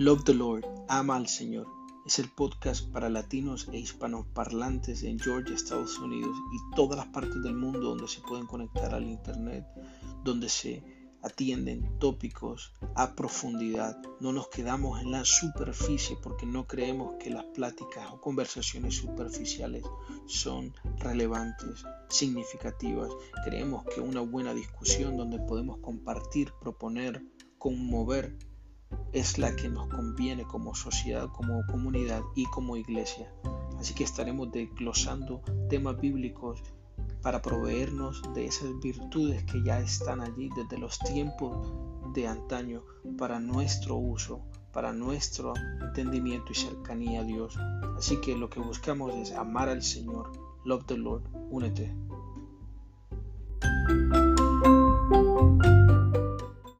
Love the Lord, ama al Señor. Es el podcast para latinos e hispanos parlantes en Georgia, Estados Unidos y todas las partes del mundo donde se pueden conectar al Internet, donde se atienden tópicos a profundidad. No nos quedamos en la superficie porque no creemos que las pláticas o conversaciones superficiales son relevantes, significativas. Creemos que una buena discusión donde podemos compartir, proponer, conmover, es la que nos conviene como sociedad, como comunidad y como iglesia. Así que estaremos desglosando temas bíblicos para proveernos de esas virtudes que ya están allí desde los tiempos de antaño para nuestro uso, para nuestro entendimiento y cercanía a Dios. Así que lo que buscamos es amar al Señor. Love the Lord. Únete.